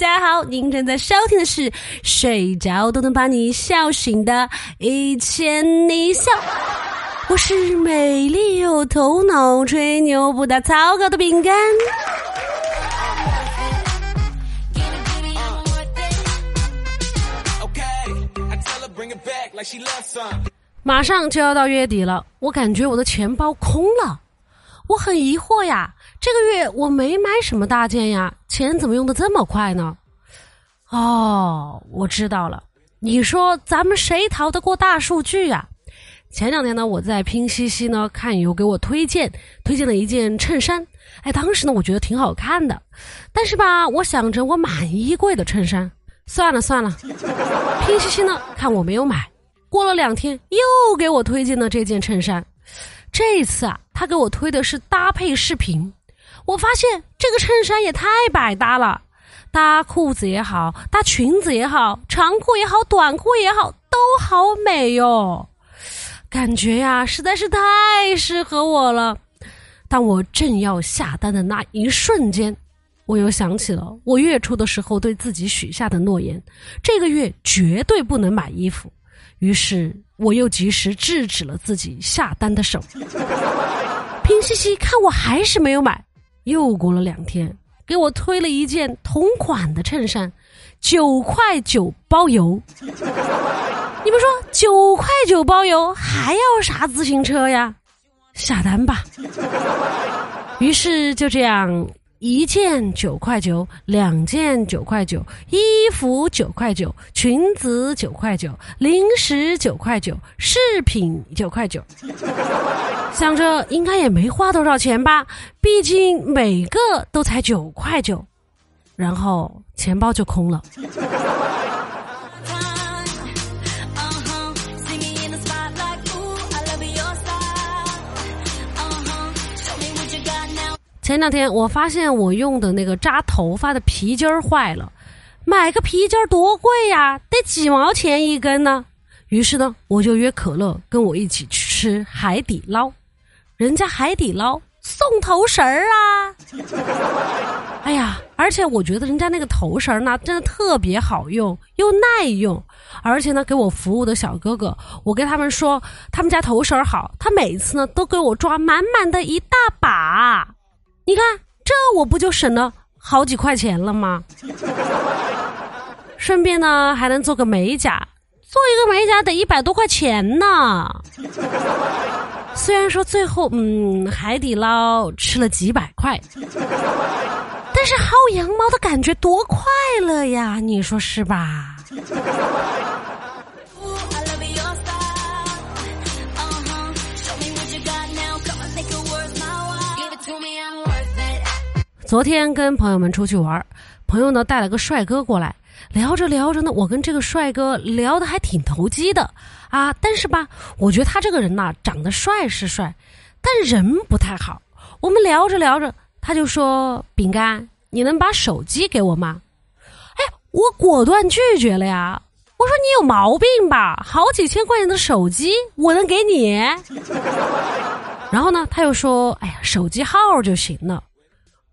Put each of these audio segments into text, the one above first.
大家好，您正在收听的是睡着都能把你笑醒的《一千你笑》，我是美丽又头脑、吹牛不打草稿的饼干。马上就要到月底了，我感觉我的钱包空了，我很疑惑呀。这个月我没买什么大件呀，钱怎么用的这么快呢？哦，我知道了。你说咱们谁逃得过大数据呀？前两天呢，我在拼夕夕呢看有给我推荐推荐了一件衬衫，哎，当时呢我觉得挺好看的，但是吧，我想着我满衣柜的衬衫，算了算了。拼夕夕呢看我没有买，过了两天又给我推荐了这件衬衫，这一次啊，他给我推的是搭配视频。我发现这个衬衫也太百搭了，搭裤子也好，搭裙子也好，长裤也好，短裤也好，都好美哟。感觉呀，实在是太适合我了。当我正要下单的那一瞬间，我又想起了我月初的时候对自己许下的诺言：这个月绝对不能买衣服。于是，我又及时制止了自己下单的手。平西西看我还是没有买。又过了两天，给我推了一件同款的衬衫，九块九包邮。你们说九块九包邮还要啥自行车呀？下单吧。于是就这样。一件九块九，两件九块九，衣服九块九，裙子九块九，零食九块九，饰品九块九。想着应该也没花多少钱吧，毕竟每个都才九块九，然后钱包就空了。前两天我发现我用的那个扎头发的皮筋儿坏了，买个皮筋儿多贵呀，得几毛钱一根呢。于是呢，我就约可乐跟我一起去吃海底捞，人家海底捞送头绳儿啊。哎呀，而且我觉得人家那个头绳儿呢，真的特别好用又耐用，而且呢，给我服务的小哥哥，我跟他们说他们家头绳好，他每次呢都给我抓满满的一大把。你看，这我不就省了好几块钱了吗？顺便呢，还能做个美甲，做一个美甲得一百多块钱呢。虽然说最后，嗯，海底捞吃了几百块，但是薅羊毛的感觉多快乐呀！你说是吧？昨天跟朋友们出去玩，朋友呢带了个帅哥过来，聊着聊着呢，我跟这个帅哥聊得还挺投机的啊。但是吧，我觉得他这个人呐，长得帅是帅，但人不太好。我们聊着聊着，他就说：“饼干，你能把手机给我吗？”哎，我果断拒绝了呀。我说：“你有毛病吧？好几千块钱的手机，我能给你？”然后呢，他又说：“哎呀，手机号就行了。”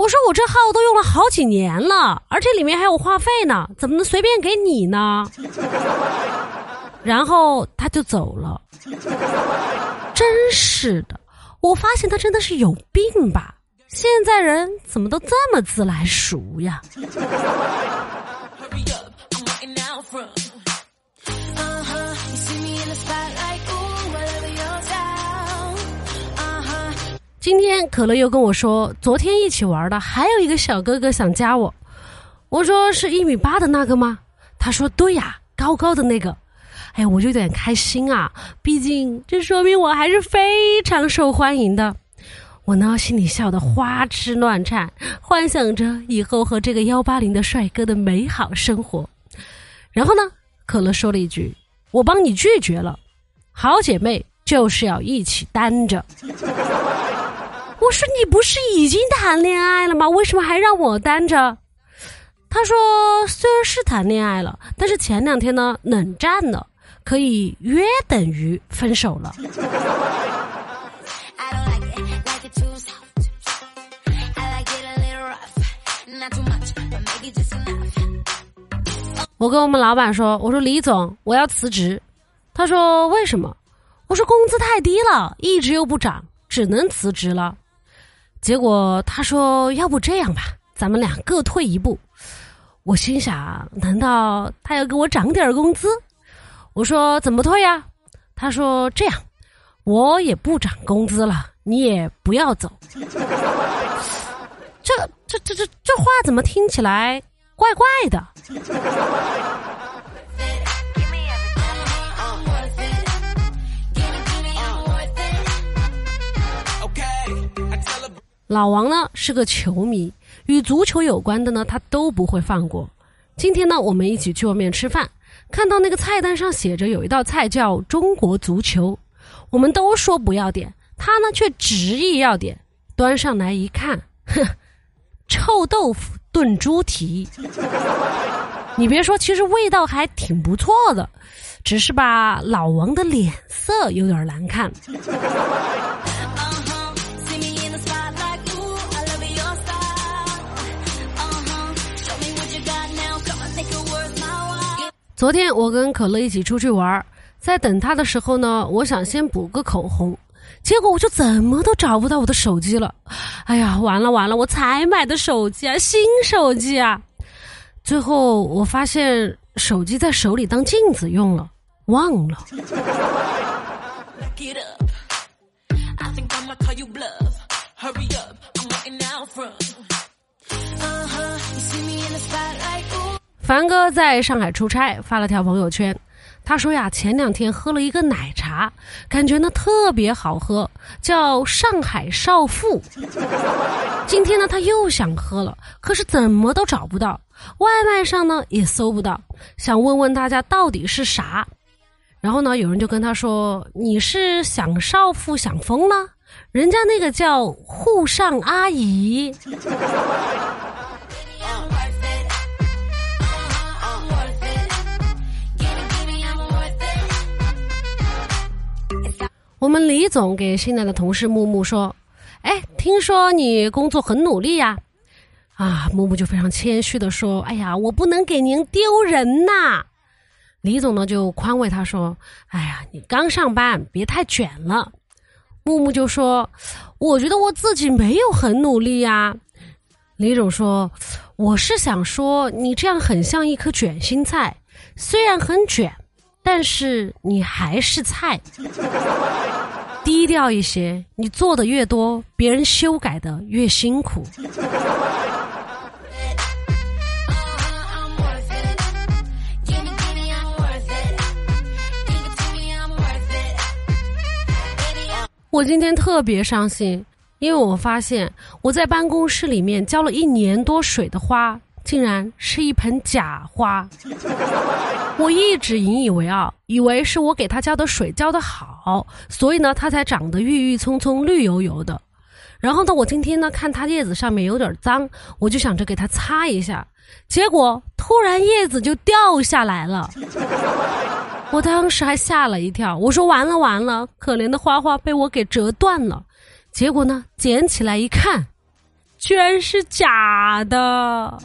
我说我这号都用了好几年了，而且里面还有话费呢，怎么能随便给你呢？然后他就走了。真是的，我发现他真的是有病吧？现在人怎么都这么自来熟呀？今天可乐又跟我说，昨天一起玩的还有一个小哥哥想加我。我说是一米八的那个吗？他说对呀，高高的那个。哎，我就有点开心啊，毕竟这说明我还是非常受欢迎的。我呢心里笑得花枝乱颤，幻想着以后和这个幺八零的帅哥的美好生活。然后呢，可乐说了一句：“我帮你拒绝了，好姐妹就是要一起单着。”我说你不是已经谈恋爱了吗？为什么还让我单着？他说虽然是谈恋爱了，但是前两天呢冷战了，可以约等于分手了。我跟我们老板说：“我说李总，我要辞职。”他说：“为什么？”我说：“工资太低了，一直又不涨，只能辞职了。”结果他说：“要不这样吧，咱们俩各退一步。”我心想：难道他要给我涨点工资？我说：“怎么退呀？”他说：“这样，我也不涨工资了，你也不要走。”这、这、这、这、这话怎么听起来？怪怪的。老王呢是个球迷，与足球有关的呢他都不会放过。今天呢我们一起去外面吃饭，看到那个菜单上写着有一道菜叫中国足球，我们都说不要点，他呢却执意要点，端上来一看，哼，臭豆腐。炖猪蹄，你别说，其实味道还挺不错的，只是吧，老王的脸色有点难看。昨天我跟可乐一起出去玩，在等他的时候呢，我想先补个口红。结果我就怎么都找不到我的手机了，哎呀，完了完了！我才买的手机啊，新手机啊！最后我发现手机在手里当镜子用了，忘了。凡哥在上海出差，发了条朋友圈。他说呀，前两天喝了一个奶茶，感觉呢特别好喝，叫上海少妇。今天呢他又想喝了，可是怎么都找不到，外卖上呢也搜不到，想问问大家到底是啥。然后呢，有人就跟他说：“你是想少妇想疯了？人家那个叫沪上阿姨。”我们李总给新来的同事木木说：“哎，听说你工作很努力呀？”啊，木木就非常谦虚的说：“哎呀，我不能给您丢人呐。”李总呢就宽慰他说：“哎呀，你刚上班，别太卷了。”木木就说：“我觉得我自己没有很努力呀。”李总说：“我是想说，你这样很像一颗卷心菜，虽然很卷。”但是你还是菜，低调一些。你做的越多，别人修改的越辛苦。我今天特别伤心，因为我发现我在办公室里面浇了一年多水的花。竟然是一盆假花，我一直引以为傲，以为是我给它浇的水浇的好，所以呢，它才长得郁郁葱葱、绿油油的。然后呢，我今天呢看它叶子上面有点脏，我就想着给它擦一下，结果突然叶子就掉下来了，我当时还吓了一跳，我说完了完了，可怜的花花被我给折断了。结果呢，捡起来一看。居然是假的！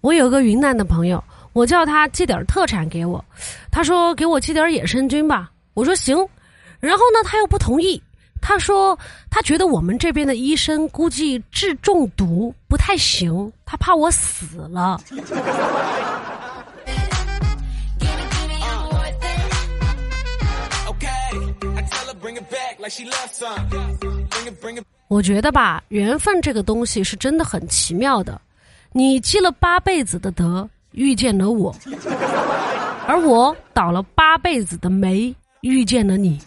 我有个云南的朋友，我叫他寄点特产给我，他说给我寄点野生菌吧，我说行，然后呢他又不同意，他说他觉得我们这边的医生估计治中毒不太行，他怕我死了。我觉得吧，缘分这个东西是真的很奇妙的。你积了八辈子的德，遇见了我；而我倒了八辈子的霉，遇见了你。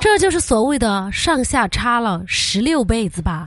这就是所谓的上下差了十六辈子吧。